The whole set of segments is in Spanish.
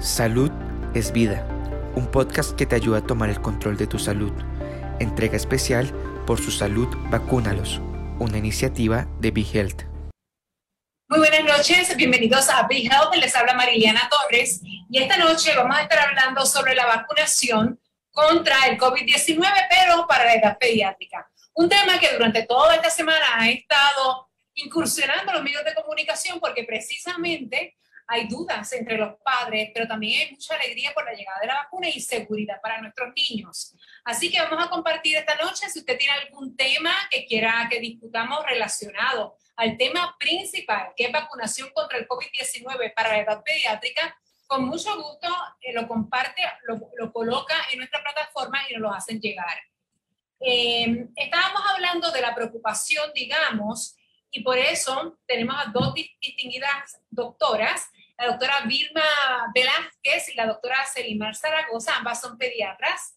Salud es vida, un podcast que te ayuda a tomar el control de tu salud. Entrega especial por su salud Vacúnalos, una iniciativa de Big Health. Muy buenas noches, bienvenidos a Big Health, les habla Mariliana Torres y esta noche vamos a estar hablando sobre la vacunación contra el COVID-19, pero para la edad pediátrica. Un tema que durante toda esta semana ha estado incursionando los medios de comunicación porque precisamente hay dudas entre los padres, pero también hay mucha alegría por la llegada de la vacuna y seguridad para nuestros niños. Así que vamos a compartir esta noche, si usted tiene algún tema que quiera que discutamos relacionado al tema principal, que es vacunación contra el COVID-19 para la edad pediátrica, con mucho gusto eh, lo comparte, lo, coloca en nuestra plataforma y nos lo hacen llegar. Eh, estábamos hablando de la preocupación, digamos, y por eso tenemos a dos distinguidas doctoras la doctora Vilma Velázquez y la doctora Selimar Zaragoza, ambas son pediatras.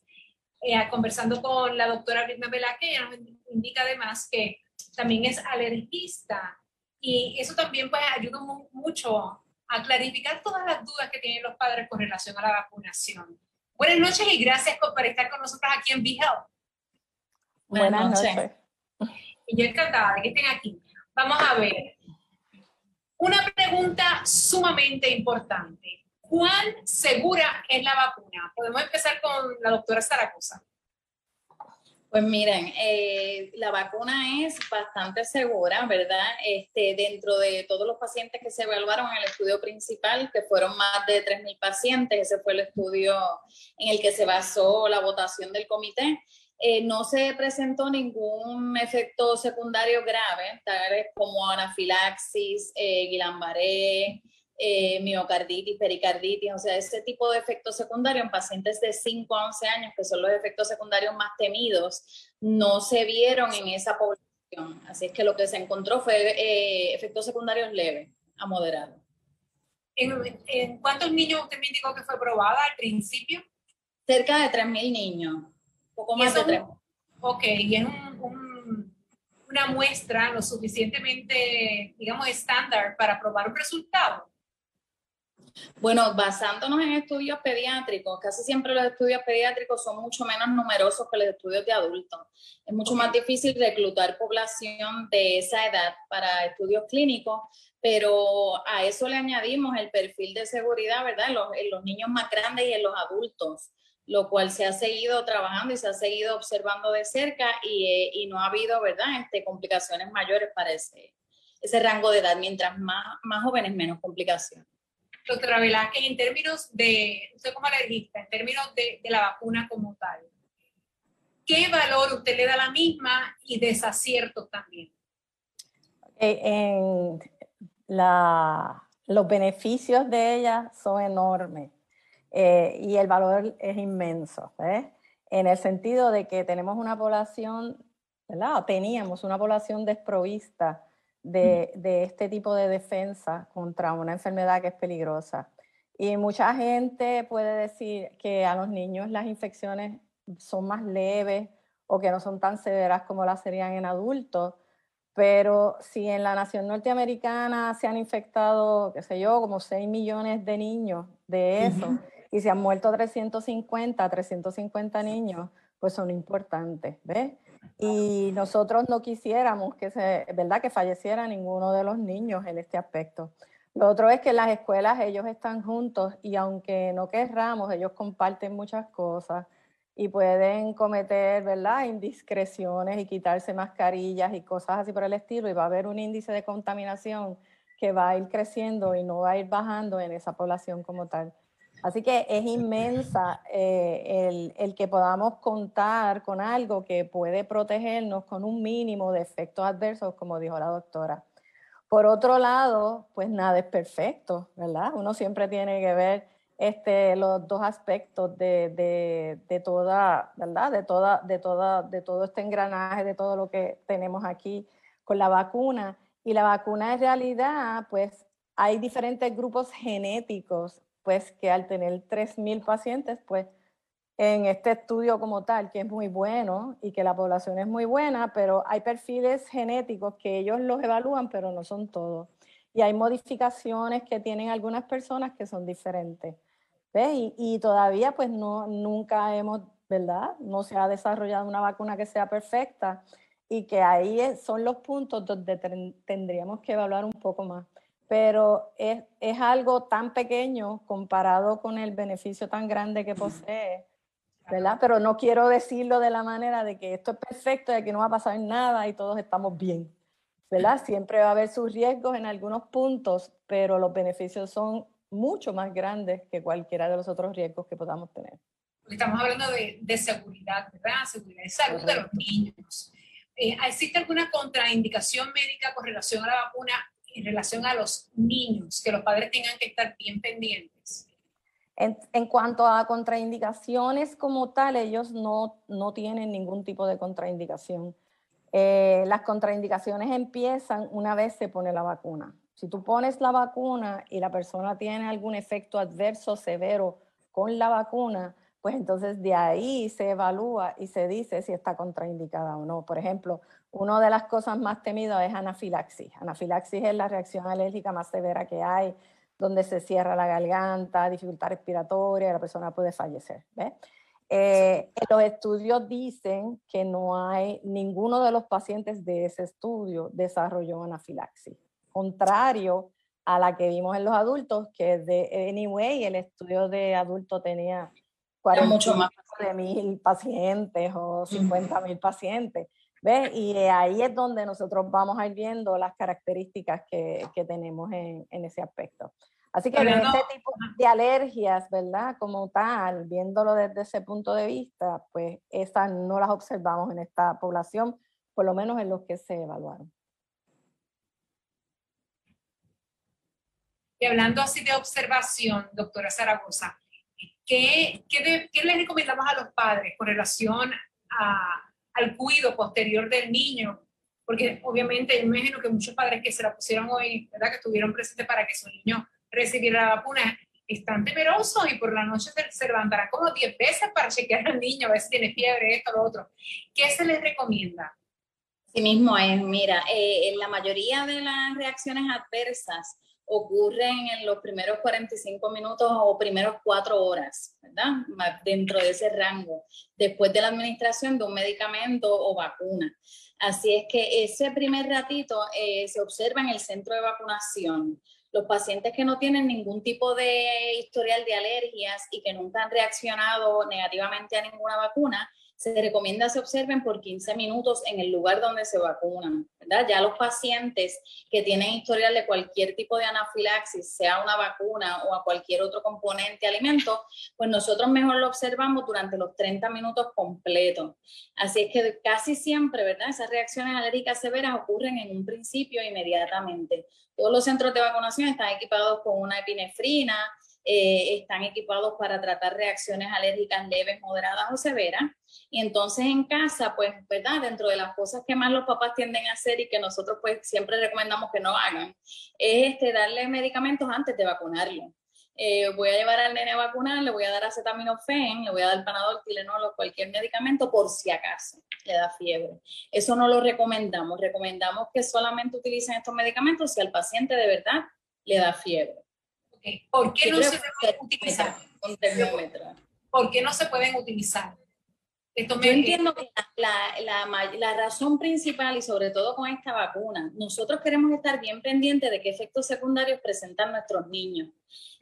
Eh, conversando con la doctora Vilma Velázquez, ella nos indica además que también es alergista y eso también pues ayuda mucho a clarificar todas las dudas que tienen los padres con relación a la vacunación. Buenas noches y gracias por estar con nosotros aquí en BeHealth. Buenas noches. Y yo encantada de que estén aquí. Vamos a ver, una pregunta sumamente importante. ¿Cuán segura es la vacuna? Podemos empezar con la doctora Zaragoza. Pues miren, eh, la vacuna es bastante segura, ¿verdad? Este, dentro de todos los pacientes que se evaluaron en el estudio principal, que fueron más de 3.000 pacientes, ese fue el estudio en el que se basó la votación del comité, eh, no se presentó ningún efecto secundario grave, tales como anafilaxis, eh, Guillain-Barré, eh, miocarditis, pericarditis, o sea, ese tipo de efectos secundarios en pacientes de 5 a 11 años, que son los efectos secundarios más temidos, no se vieron en esa población. Así es que lo que se encontró fue eh, efectos secundarios leves a moderados. ¿En, cuántos niños usted me indicó que fue probada al principio? Cerca de 3.000 niños poco más de tres. Ok, y es una muestra lo suficientemente, digamos, estándar para probar un resultado. Bueno, basándonos en estudios pediátricos, casi siempre los estudios pediátricos son mucho menos numerosos que los estudios de adultos. Es mucho más difícil reclutar población de esa edad para estudios clínicos, pero a eso le añadimos el perfil de seguridad, ¿verdad? en los niños más grandes y en los adultos lo cual se ha seguido trabajando y se ha seguido observando de cerca y, eh, y no ha habido, ¿verdad?, este, complicaciones mayores para ese, ese rango de edad. Mientras más, más jóvenes, menos complicaciones. Doctora Velázquez, en términos de, usted como alergista, en términos de, de, la vacuna como tal, ¿qué valor usted le da a la misma y desaciertos también? en la, los beneficios de ella son enormes. Eh, y el valor es inmenso, ¿eh? en el sentido de que tenemos una población, ¿verdad? teníamos una población desprovista de, de, este tipo de defensa contra una enfermedad que es peligrosa. Y mucha gente puede decir que a los niños las infecciones son más leves o que no son tan severas como las serían en adultos, pero si en la nación norteamericana se han infectado, qué sé yo, como 6 millones de niños de eso, y se han muerto 350, 350 niños, pues son importantes, ¿ves? Y nosotros no quisiéramos que se, ¿verdad? Que falleciera ninguno de los niños en este aspecto. Lo otro es que en las escuelas ellos están juntos y aunque no querramos, ellos comparten muchas cosas y pueden cometer, ¿verdad? Indiscreciones y quitarse mascarillas y cosas así por el estilo y va a haber un índice de contaminación que va a ir creciendo y no va a ir bajando en esa población como tal. Así que es inmensa eh, el, el, que podamos contar con algo que puede protegernos con un mínimo de efectos adversos, como dijo la doctora. Por otro lado, pues nada es perfecto, ¿verdad? Uno siempre tiene que ver este, los dos aspectos de, de, de toda, ¿verdad? De, toda, de, toda, de todo este engranaje, de todo lo que tenemos aquí con la vacuna. Y la vacuna en realidad, pues hay diferentes grupos genéticos pues que al tener 3.000 pacientes, pues en este estudio como tal, que es muy bueno y que la población es muy buena, pero hay perfiles genéticos que ellos los evalúan, pero no son todos. Y hay modificaciones que tienen algunas personas que son diferentes. Y, y, todavía pues no, nunca hemos, ¿verdad? No se ha desarrollado una vacuna que sea perfecta y que ahí son los puntos donde tendríamos que evaluar un poco más. Pero es, es algo tan pequeño comparado con el beneficio tan grande que posee ¿verdad? Pero no quiero decirlo de la manera de que esto es perfecto y aquí no va a pasar nada y todos estamos bien, ¿verdad? Siempre va a haber sus riesgos en algunos puntos, pero los beneficios son mucho más grandes que cualquiera de los otros riesgos que podamos tener. Estamos hablando de, de seguridad, ¿verdad? Seguridad de salud de los niños. Eh, ¿Existe alguna contraindicación médica con relación a la vacuna en relación a los niños, que los padres tengan que estar bien pendientes? En, cuanto a contraindicaciones como tal, ellos no, tienen ningún tipo de contraindicación. Eh, las contraindicaciones empiezan una vez se pone la vacuna. Si tú pones la vacuna y la persona tiene algún efecto adverso severo con la vacuna, pues entonces de ahí se evalúa y se dice si está contraindicada o no. Por ejemplo, una de las cosas más temidas es anafilaxis. Anafilaxis es la reacción alérgica más severa que hay donde se cierra la garganta, dificultad respiratoria, la persona puede fallecer. Eh, los estudios dicen que no hay, ninguno de los pacientes de ese estudio desarrolló anafilaxis, contrario a la que vimos en los adultos, que de Anyway, el estudio de adultos tenía 40 mucho más de mil pacientes o 50 mil pacientes. ¿Ves? Y ahí es donde nosotros vamos a ir viendo las características que, que tenemos en, en, ese aspecto. Así que de este tipo de alergias, ¿verdad? Como tal, viéndolo desde ese punto de vista, pues esas no las observamos en esta población, por lo menos en los que se evaluaron. Y hablando así de observación, doctora Zaragoza, ¿qué, qué, qué les recomendamos a los padres con relación a, al cuidado posterior del niño? Porque obviamente yo imagino que muchos padres que se la pusieron hoy, ¿verdad? Que estuvieron presentes para que su niño recibir la vacuna están temerosos y por la noche se, levantarán como 10 veces para chequear al niño, a ver si tiene fiebre, esto, lo otro. ¿Qué se les recomienda? Sí mismo es, mira, eh, la mayoría de las reacciones adversas ocurren en los primeros 45 minutos o primeros 4 horas, ¿verdad? Dentro de ese rango, después de la administración de un medicamento o vacuna. Así es que ese primer ratito eh, se observa en el centro de vacunación los pacientes que no tienen ningún tipo de historial de alergias y que nunca han reaccionado negativamente a ninguna vacuna, se recomienda se observen por 15 minutos en el lugar donde se vacunan, ¿verdad? Ya los pacientes que tienen historial de cualquier tipo de anafilaxis, sea una vacuna o a cualquier otro componente alimento, pues nosotros mejor lo observamos durante los 30 minutos completos. Así es que casi siempre, ¿verdad? Esas reacciones alérgicas severas ocurren en un principio inmediatamente. Todos los centros de vacunación están equipados con una epinefrina, eh, están equipados para tratar reacciones alérgicas leves, moderadas o severas. Y entonces en casa, pues, ¿verdad? Dentro de las cosas que más los papás tienden a hacer y que nosotros pues siempre recomendamos que no hagan, es este, darle medicamentos antes de vacunarlo. Eh, voy a llevar al nene a vacunar, le voy a dar acetaminofén, le voy a dar panadol, tilenol o cualquier medicamento por si acaso le da fiebre. Eso no lo recomendamos. Recomendamos que solamente utilicen estos medicamentos si al paciente de verdad le da fiebre. ¿Por qué no se pueden utilizar? ¿Por qué no se pueden utilizar? Yo entiendo que la, la, la, razón principal y sobre todo con esta vacuna, nosotros queremos estar bien pendientes de qué efectos secundarios presentan nuestros niños.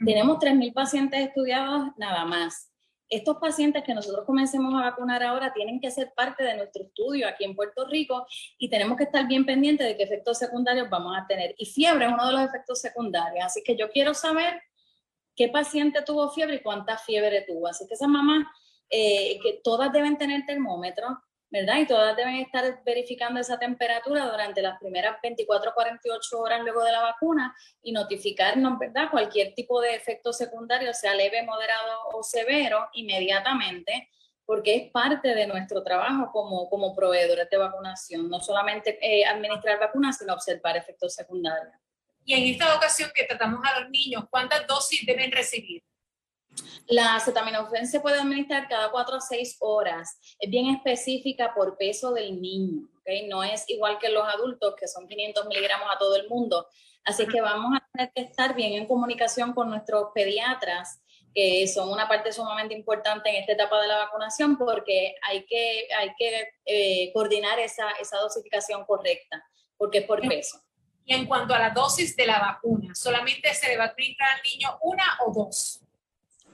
Tenemos 3.000 pacientes estudiados nada más. Estos pacientes que nosotros comencemos a vacunar ahora tienen que ser parte de nuestro estudio aquí en Puerto Rico y tenemos que estar bien pendientes de qué efectos secundarios vamos a tener. Y fiebre es uno de los efectos secundarios. Así que yo quiero saber qué paciente tuvo fiebre y cuánta fiebre tuvo. Así que esa mamá eh, que todas deben tener termómetro, ¿verdad? Y todas deben estar verificando esa temperatura durante las primeras 24 48 horas luego de la vacuna y notificarnos, ¿verdad? Cualquier tipo de efecto secundario, sea leve, moderado o severo, inmediatamente, porque es parte de nuestro trabajo como, como proveedores de vacunación, no solamente eh, administrar vacunas, sino observar efectos secundarios. Y en esta ocasión que tratamos a los niños, ¿cuántas dosis deben recibir? La acetaminofén se puede administrar cada 4 a 6 horas. Es bien específica por peso del niño, ¿okay? No es igual que los adultos, que son 500 miligramos a todo el mundo. Así que vamos a tener que estar bien en comunicación con nuestros pediatras que son una parte sumamente importante en esta etapa de la vacunación porque hay que, hay que eh, coordinar esa, esa dosificación correcta, porque es por peso. Y en cuanto a la dosis de la vacuna, ¿solamente se le va a aplicar al niño una o dos?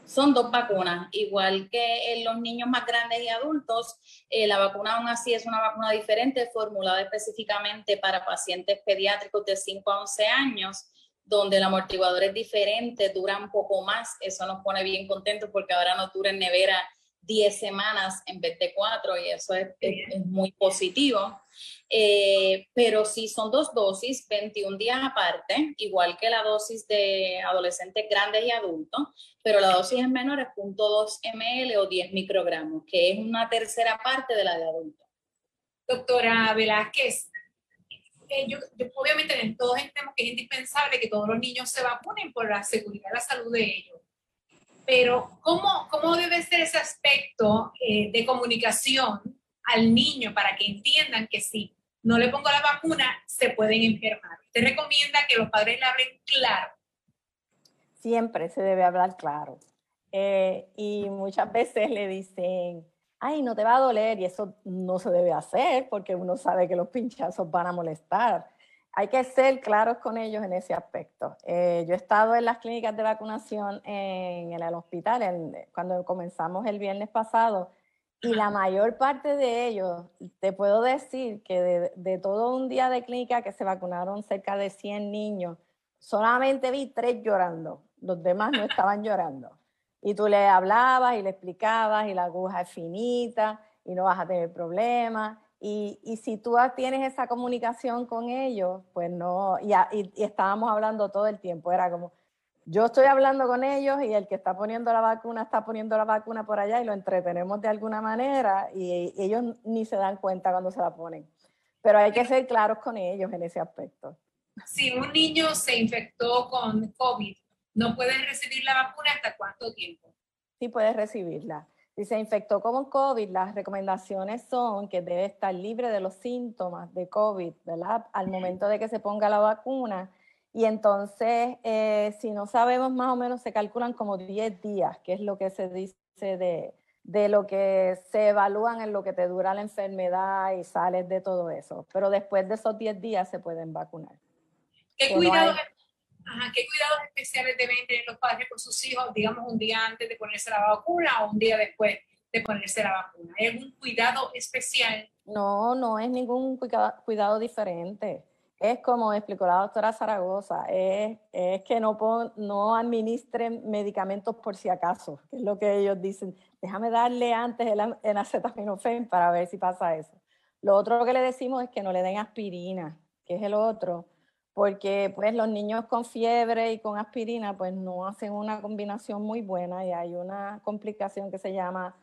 Son dos vacunas, igual que en los niños más grandes y adultos, eh, la vacuna aún así es una vacuna diferente, formulada específicamente para pacientes pediátricos de 5 a 11 años, donde el amortiguador es diferente, dura un poco más, eso nos pone bien contentos porque ahora no dura en nevera 10 semanas en vez de 4 y eso es, muy positivo. Eh, pero sí son dos dosis, 21 días aparte, igual que la dosis de adolescentes grandes y adultos, pero la dosis es menor, es 0.2 ml o 10 microgramos, que es una tercera parte de la de adultos. Doctora Velázquez, eh, yo, obviamente todos entendemos que es indispensable que todos los niños se vacunen por la seguridad y la salud de ellos pero ¿cómo, cómo debe ser ese aspecto eh, de comunicación al niño para que entiendan que si no le pongo la vacuna, se pueden enfermar? ¿Usted recomienda que los padres le hablen claro? Siempre se debe hablar claro. Eh, y muchas veces le dicen, ay, no te va a doler, y eso no se debe hacer porque uno sabe que los pinchazos van a molestar hay que ser claros con ellos en ese aspecto. Eh, yo he estado en las clínicas de vacunación en, el hospital cuando comenzamos el viernes pasado y la mayor parte de ellos, te puedo decir que de, de, todo un día de clínica que se vacunaron cerca de 100 niños, solamente vi tres llorando, los demás no estaban llorando. Y tú le hablabas y le explicabas y la aguja es finita y no vas a tener problemas y, y, si tú tienes esa comunicación con ellos, pues no, y, y, estábamos hablando todo el tiempo, era como, yo estoy hablando con ellos y el que está poniendo la vacuna está poniendo la vacuna por allá y lo entretenemos de alguna manera y, ellos ni se dan cuenta cuando se la ponen. Pero hay que ser claros con ellos en ese aspecto. Si un niño se infectó con COVID, ¿no puede recibir la vacuna hasta cuánto tiempo? Sí, puede recibirla. Si se infectó con COVID, las recomendaciones son que debe estar libre de los síntomas de COVID, ¿verdad? Al momento de que se ponga la vacuna. Y entonces, eh, si no sabemos más o menos, se calculan como 10 días, que es lo que se dice de, de lo que se evalúan en lo que te dura la enfermedad y sales de todo eso. Pero después de esos 10 días se pueden vacunar. ¿Qué cuidados Ajá, ¿Qué cuidados especiales deben tener los padres con sus hijos, digamos, un día antes de ponerse la vacuna o un día después de ponerse la vacuna? ¿Hay algún cuidado especial? No, no es ningún cuidado, diferente. Es como explicó la doctora Zaragoza, es, que no, no administren medicamentos por si acaso, que es lo que ellos dicen. Déjame darle antes el, el acetaminofén para ver si pasa eso. Lo otro que le decimos es que no le den aspirina, que es el otro, porque pues los niños con fiebre y con aspirina pues no hacen una combinación muy buena y hay una complicación que se llama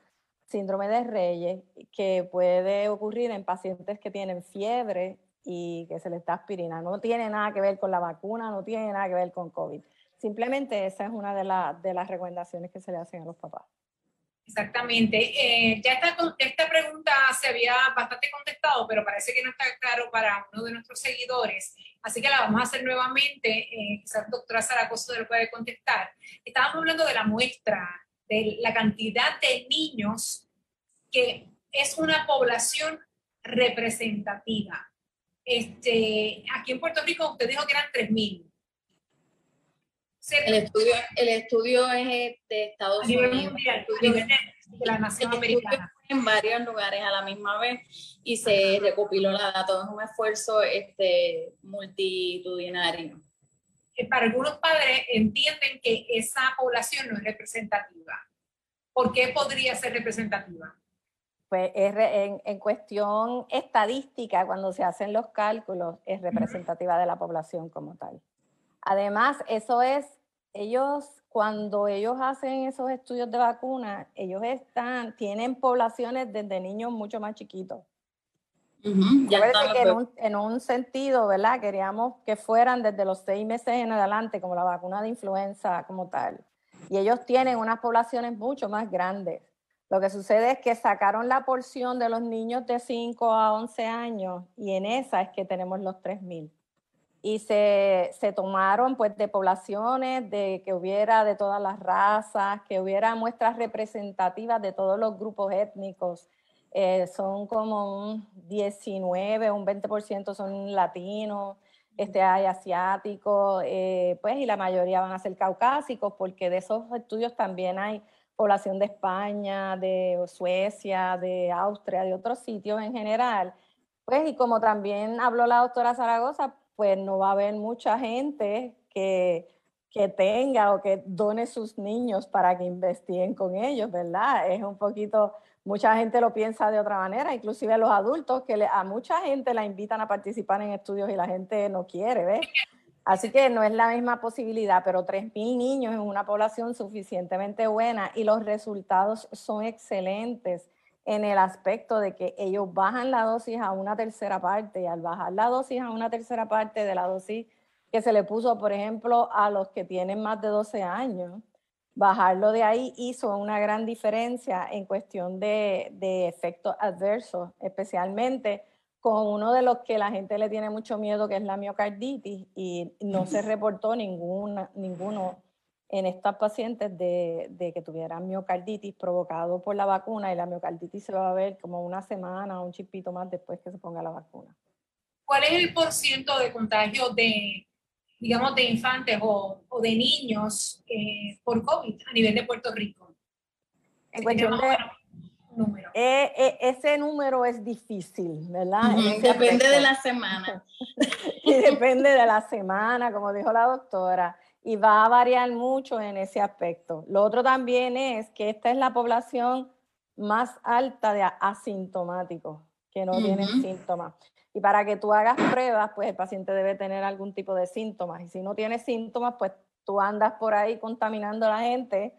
síndrome de Reyes que puede ocurrir en pacientes que tienen fiebre y que se les da aspirina. No tiene nada que ver con la vacuna, no tiene nada que ver con COVID. Simplemente esa es una de, de las recomendaciones que se le hacen a los papás. Exactamente. Eh, ya esta, esta pregunta se había bastante contestado, pero parece que no está claro para uno de nuestros seguidores. Así que la vamos a hacer nuevamente. Eh, quizás doctora Zaragoza lo puede contestar. Estábamos hablando de la muestra, de la cantidad de niños que es una población representativa. Este, aquí en Puerto Rico usted dijo que eran 3.000. El estudio, el estudio es de Estados Unidos. de la nación americana. En varios lugares a la misma vez y se recopiló la data. Es un esfuerzo este, multitudinario. Eh, para algunos padres entienden que esa población no es representativa. ¿Por qué podría ser representativa? Pues en, en, cuestión estadística, cuando se hacen los cálculos, es representativa de la población como tal. Además, eso es, ellos, cuando ellos hacen esos estudios de vacuna, ellos están, tienen poblaciones desde niños mucho más chiquitos. ya que en un, en un, sentido, ¿verdad? Queríamos que fueran desde los seis meses en adelante, como la vacuna de influenza como tal. Y ellos tienen unas poblaciones mucho más grandes. Lo que sucede es que sacaron la porción de los niños de 5 a 11 años y en esa es que tenemos los 3.000. y se, se, tomaron pues de poblaciones, de que hubiera de todas las razas, que hubiera muestras representativas de todos los grupos étnicos. Eh, son como un 19, un 20% son latinos, este, hay asiáticos, eh, pues, y la mayoría van a ser caucásicos, porque de esos estudios también hay población de España, de Suecia, de Austria, de otros sitios en general. Pues, y como también habló la doctora Zaragoza, pues no va a haber mucha gente que, que tenga o que done sus niños para que investiguen con ellos, ¿verdad? Es un poquito, mucha gente lo piensa de otra manera, inclusive los adultos, que a mucha gente la invitan a participar en estudios y la gente no quiere, ¿ves? Así que no es la misma posibilidad, pero 3.000 niños es una población suficientemente buena y los resultados son excelentes en el aspecto de que ellos bajan la dosis a una tercera parte y al bajar la dosis a una tercera parte de la dosis que se le puso, por ejemplo, a los que tienen más de 12 años, bajarlo de ahí hizo una gran diferencia en cuestión de, de efectos adversos, especialmente con uno de los que la gente le tiene mucho miedo, que es la miocarditis, y no se reportó ninguna, ninguno en estas pacientes de, que tuvieran miocarditis provocado por la vacuna y la miocarditis se va a ver como una semana o un chipito más después que se ponga la vacuna. ¿Cuál es el porciento de contagio de, digamos, de infantes o, de niños eh, por COVID a nivel de Puerto Rico? En cuestión de, número. Eh, eh, ese número es difícil, ¿verdad? Depende de la semana. y depende de la semana, como dijo la doctora y va a variar mucho en ese aspecto. Lo otro también es que esta es la población más alta de asintomáticos, que no tienen síntomas. Y para que tú hagas pruebas, pues el paciente debe tener algún tipo de síntomas. Y si no tiene síntomas, pues tú andas por ahí contaminando a la gente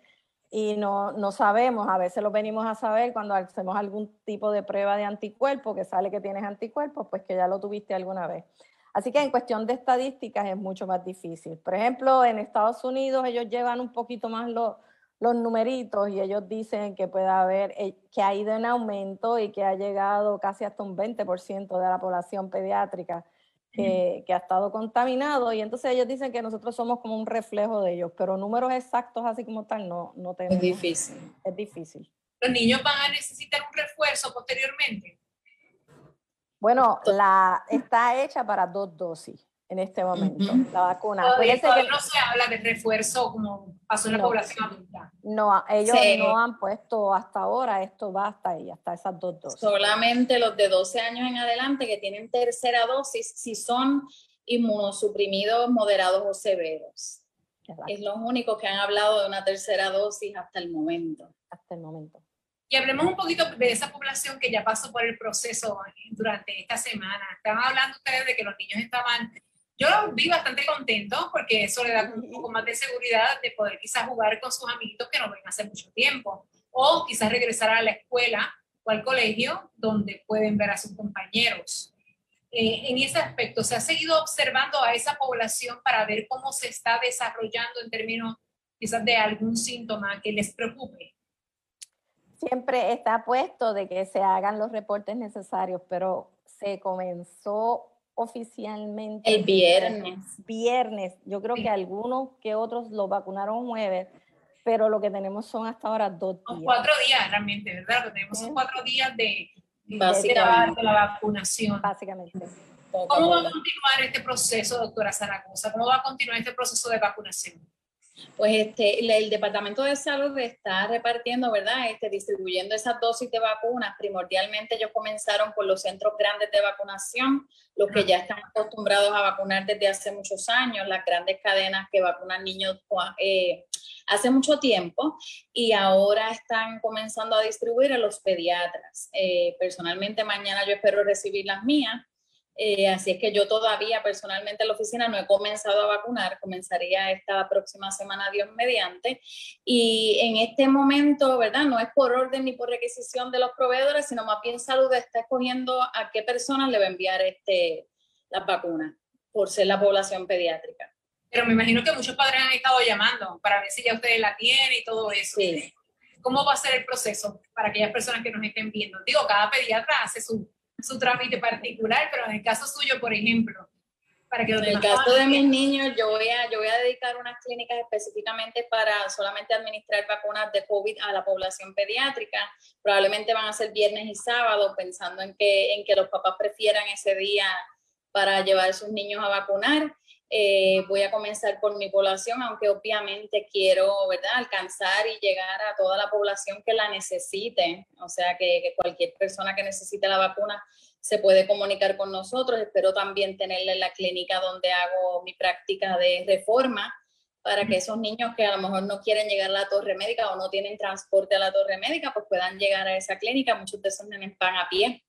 y no, no sabemos, a veces lo venimos a saber cuando hacemos algún tipo de prueba de anticuerpo, que sale que tienes anticuerpos, pues que ya lo tuviste alguna vez. Así que en cuestión de estadísticas es mucho más difícil. Por ejemplo, en Estados Unidos ellos llevan un poquito más los, los numeritos y ellos dicen que puede haber, eh, que ha ido en aumento y que ha llegado casi hasta un 20% de la población pediátrica que, ha estado contaminado y entonces ellos dicen que nosotros somos como un reflejo de ellos, pero números exactos así como tal no, no tenemos. Es difícil. Es difícil. ¿Los niños van a necesitar un refuerzo posteriormente? Bueno, la, está hecha para dos dosis en este momento, la vacuna. Todavía, no se habla de refuerzo como pasó en la población adulta. No, ellos no han puesto hasta ahora, esto va hasta ahí, hasta esas dos dosis. Solamente los de 12 años en adelante que tienen tercera dosis, si son inmunosuprimidos moderados o severos. Es los únicos que han hablado de una tercera dosis hasta el momento. Hasta el momento. Y hablemos un poquito de esa población que ya pasó por el proceso durante esta semana. Estaban hablando ustedes de que los niños estaban, yo los vi bastante contentos porque eso le da un poco más de seguridad de poder quizás jugar con sus amiguitos que no ven hace mucho tiempo o quizás regresar a la escuela o al colegio donde pueden ver a sus compañeros. Eh, en ese aspecto, ¿se ha seguido observando a esa población para ver cómo se está desarrollando en términos quizás de algún síntoma que les preocupe? siempre está puesto de que se hagan los reportes necesarios, pero se comenzó oficialmente el viernes. Viernes. Yo creo que algunos que otros lo vacunaron jueves, pero lo que tenemos son hasta ahora dos días. cuatro días realmente, ¿verdad? Lo que tenemos son cuatro días de, de la vacunación. Básicamente. ¿Cómo va a continuar este proceso, doctora Zaragoza? ¿Cómo va a continuar este proceso de vacunación? Pues este, el, Departamento de Salud está repartiendo, ¿verdad? Este, distribuyendo esas dosis de vacunas. Primordialmente ellos comenzaron por los centros grandes de vacunación, los que ya están acostumbrados a vacunar desde hace muchos años, las grandes cadenas que vacunan niños eh, hace mucho tiempo y ahora están comenzando a distribuir a los pediatras. Eh, personalmente mañana yo espero recibir las mías eh, así es que yo todavía personalmente en la oficina no he comenzado a vacunar, comenzaría esta próxima semana, Dios mediante. Y en este momento, ¿verdad? No es por orden ni por requisición de los proveedores, sino más bien salud está escogiendo a qué personas le va a enviar este, las vacunas, por ser la población pediátrica. Pero me imagino que muchos padres han estado llamando para ver si ya ustedes la tienen y todo eso. Sí. ¿Cómo va a ser el proceso para aquellas personas que nos estén viendo? Digo, cada pediatra hace su su trámite particular, pero en el caso suyo, por ejemplo, en el caso de mis niños, yo voy, a, yo voy a dedicar unas clínicas específicamente para solamente administrar vacunas de COVID a la población pediátrica. Probablemente van a ser viernes y sábado, pensando en que, en que los papás prefieran ese día para llevar a sus niños a vacunar. Eh, voy a comenzar por mi población, aunque obviamente quiero ¿verdad? alcanzar y llegar a toda la población que la necesite. O sea, que, que cualquier persona que necesite la vacuna se puede comunicar con nosotros. Espero también tenerla en la clínica donde hago mi práctica de reforma para que esos niños que a lo mejor no quieren llegar a la torre médica o no tienen transporte a la torre médica, pues puedan llegar a esa clínica. Muchos de esos niños van a pie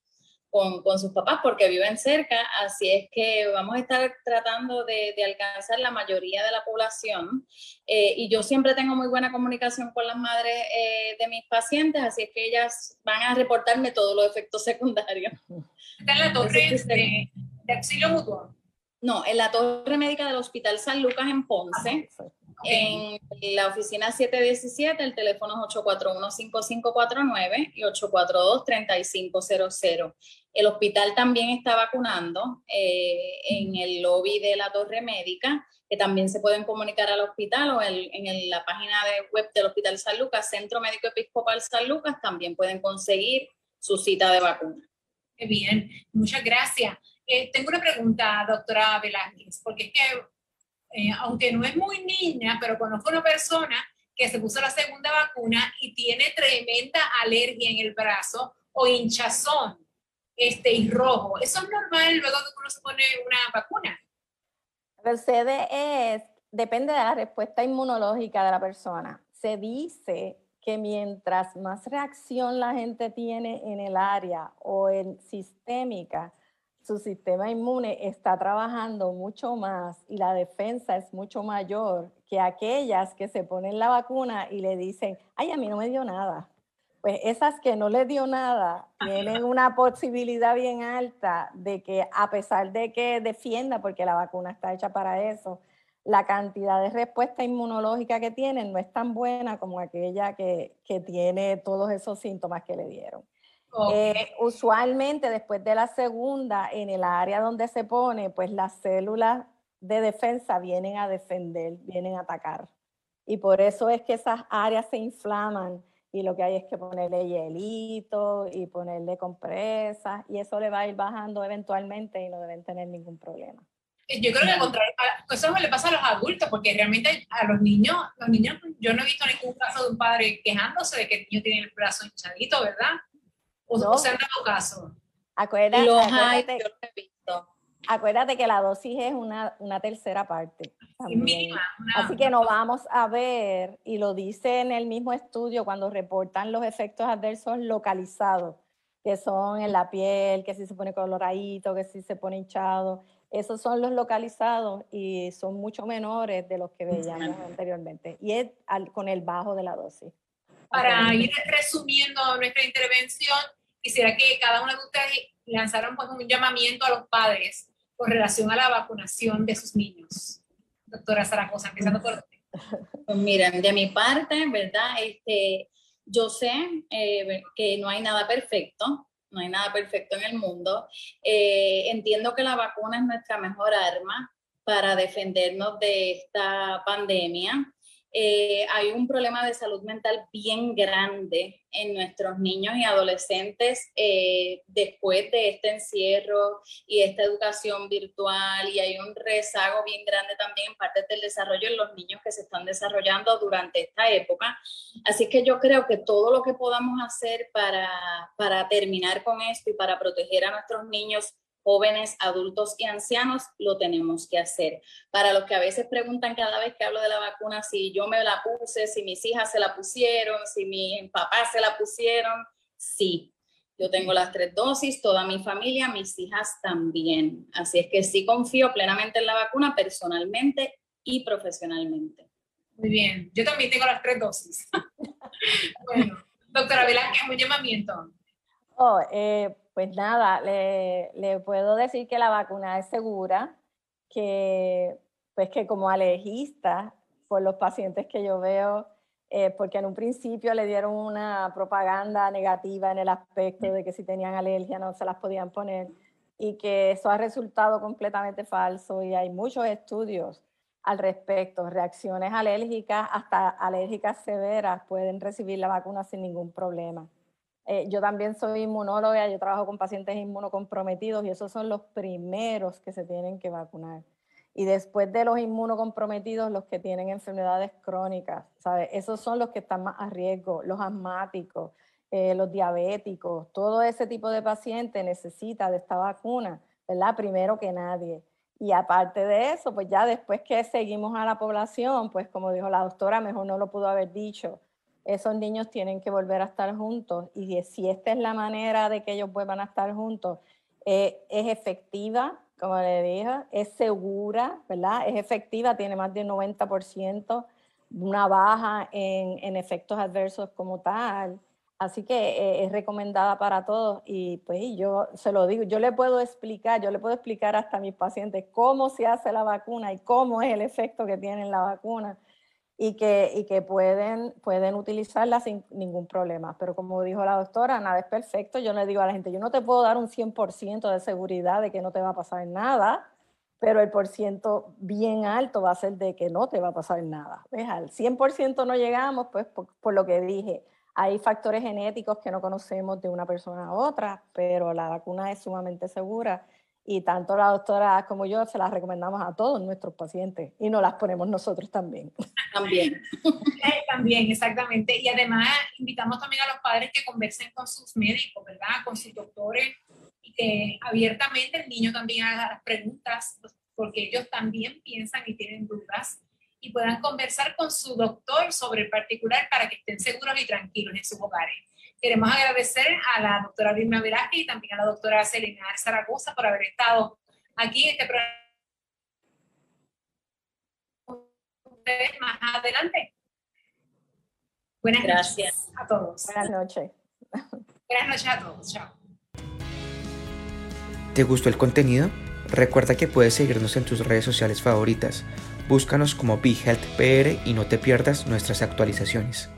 con, sus papás porque viven cerca, así es que vamos a estar tratando de, alcanzar la mayoría de la población eh, y yo siempre tengo muy buena comunicación con las madres eh, de mis pacientes, así es que ellas van a reportarme todos los efectos secundarios. ¿Está en la torre de, de auxilio mutuo? No, en la torre médica del Hospital San Lucas en Ponce. Ah, en la oficina 717, el teléfono es 841-5549 y 842-3500. El hospital también está vacunando eh, en el lobby de la torre médica, que también se pueden comunicar al hospital o en la página de web del Hospital San Lucas, Centro Médico Episcopal San Lucas, también pueden conseguir su cita de vacuna. Qué bien, muchas gracias. Eh, tengo una pregunta, doctora Velázquez, porque es que eh, aunque no es muy niña, pero conozco una persona que se puso la segunda vacuna y tiene tremenda alergia en el brazo o hinchazón este, y rojo. ¿Eso es normal luego que uno se pone una vacuna? CD es, depende de la respuesta inmunológica de la persona. Se dice que mientras más reacción la gente tiene en el área o en sistémica, su sistema inmune está trabajando mucho más y la defensa es mucho mayor que aquellas que se ponen la vacuna y le dicen, ay, a mí no me dio nada. Pues esas que no les dio nada tienen una posibilidad bien alta de que a pesar de que defienda, porque la vacuna está hecha para eso, la cantidad de respuesta inmunológica que tienen no es tan buena como aquella que, que tiene todos esos síntomas que le dieron. Eh, usualmente después de la segunda, en el área donde se pone, pues las células de defensa vienen a defender, vienen a atacar. Y por eso es que esas áreas se inflaman y lo que hay es que ponerle hielito y ponerle compresas y eso le va a ir bajando eventualmente y no deben tener ningún problema. Eh, yo creo que al contrario, eso le pasa a los adultos, porque realmente a los niños, los niños, yo no he visto ningún caso de un padre quejándose de que el niño tiene el brazo hinchadito, ¿verdad? ¿O, no. se han dado caso? Acuérdate, acuérdate, que la dosis es una, una tercera parte. Mínima, Así que no vamos a ver, y lo dice en el mismo estudio cuando reportan los efectos adversos localizados, que son en la piel, que si se pone coloradito, que si se pone hinchado. Esos son los localizados y son mucho menores de los que veíamos anteriormente. Y es con el bajo de la dosis. Para ir resumiendo nuestra intervención, quisiera que cada uno de ustedes lanzaran pues, un llamamiento a los padres con relación a la vacunación de sus niños. Doctora Zaragoza, empezando por usted. Pues miren, de mi parte, ¿verdad? Este, yo sé eh, que no hay nada perfecto, no hay nada perfecto en el mundo. Eh, entiendo que la vacuna es nuestra mejor arma para defendernos de esta pandemia. Eh, hay un problema de salud mental bien grande en nuestros niños y adolescentes eh, después de este encierro y esta educación virtual y hay un rezago bien grande también en parte del desarrollo en los niños que se están desarrollando durante esta época. Así que yo creo que todo lo que podamos hacer para, para terminar con esto y para proteger a nuestros niños jóvenes, adultos y ancianos, lo tenemos que hacer. Para los que a veces preguntan cada vez que hablo de la vacuna si yo me la puse, si mis hijas se la pusieron, si mi papá se la pusieron, sí. Yo tengo las tres dosis, toda mi familia, mis hijas también. Así es que sí confío plenamente en la vacuna personalmente y profesionalmente. Muy bien, yo también tengo las tres dosis. bueno, doctora Velázquez, un llamamiento. Oh, eh, pues nada, le, puedo decir que la vacuna es segura, que pues que como alergista, por los pacientes que yo veo, eh, porque en un principio le dieron una propaganda negativa en el aspecto de que si tenían alergia no se las podían poner, y que eso ha resultado completamente falso y hay muchos estudios al respecto. Reacciones alérgicas, hasta alérgicas severas, pueden recibir la vacuna sin ningún problema. Eh, yo también soy inmunóloga, yo trabajo con pacientes inmunocomprometidos y esos son los primeros que se tienen que vacunar. Y después de los inmunocomprometidos, los que tienen enfermedades crónicas, ¿sabes? Esos son los que están más a riesgo, los asmáticos, eh, los diabéticos, todo ese tipo de paciente necesita de esta vacuna, ¿verdad? Primero que nadie. Y aparte de eso, pues ya después que seguimos a la población, pues como dijo la doctora, mejor no lo pudo haber dicho, esos niños tienen que volver a estar juntos y si esta es la manera de que ellos vuelvan a estar juntos, eh, es efectiva, como le dije, es segura, ¿verdad? Es efectiva, tiene más del 90%, una baja en, en efectos adversos como tal. Así que eh, es recomendada para todos y pues yo se lo digo, yo le puedo explicar, yo le puedo explicar hasta a mis pacientes cómo se hace la vacuna y cómo es el efecto que tiene la vacuna y que, y que pueden, pueden utilizarla sin ningún problema. Pero como dijo la doctora, nada es perfecto. Yo le digo a la gente, yo no te puedo dar un 100% de seguridad de que no te va a pasar nada, pero el por ciento bien alto va a ser de que no te va a pasar nada. ¿Ves? Al 100% no llegamos, pues por, lo que dije, hay factores genéticos que no conocemos de una persona a otra, pero la vacuna es sumamente segura y tanto la doctora como yo se las recomendamos a todos nuestros pacientes y nos las ponemos nosotros también. También. También, exactamente. Y además invitamos también a los padres que conversen con sus médicos, ¿verdad? Con sus doctores y que abiertamente el niño también haga las preguntas porque ellos también piensan y tienen dudas y puedan conversar con su doctor sobre el particular para que estén seguros y tranquilos en sus hogares. Queremos agradecer a la doctora Vilma Velázquez y también a la doctora Selena Zaragoza por haber estado aquí en este programa. Más adelante. Buenas Gracias. noches a todos. Buenas noches. Buenas noches a todos. Chao. ¿Te gustó el contenido? Recuerda que puedes seguirnos en tus redes sociales favoritas. Búscanos como BeHealthPR y no te pierdas nuestras actualizaciones.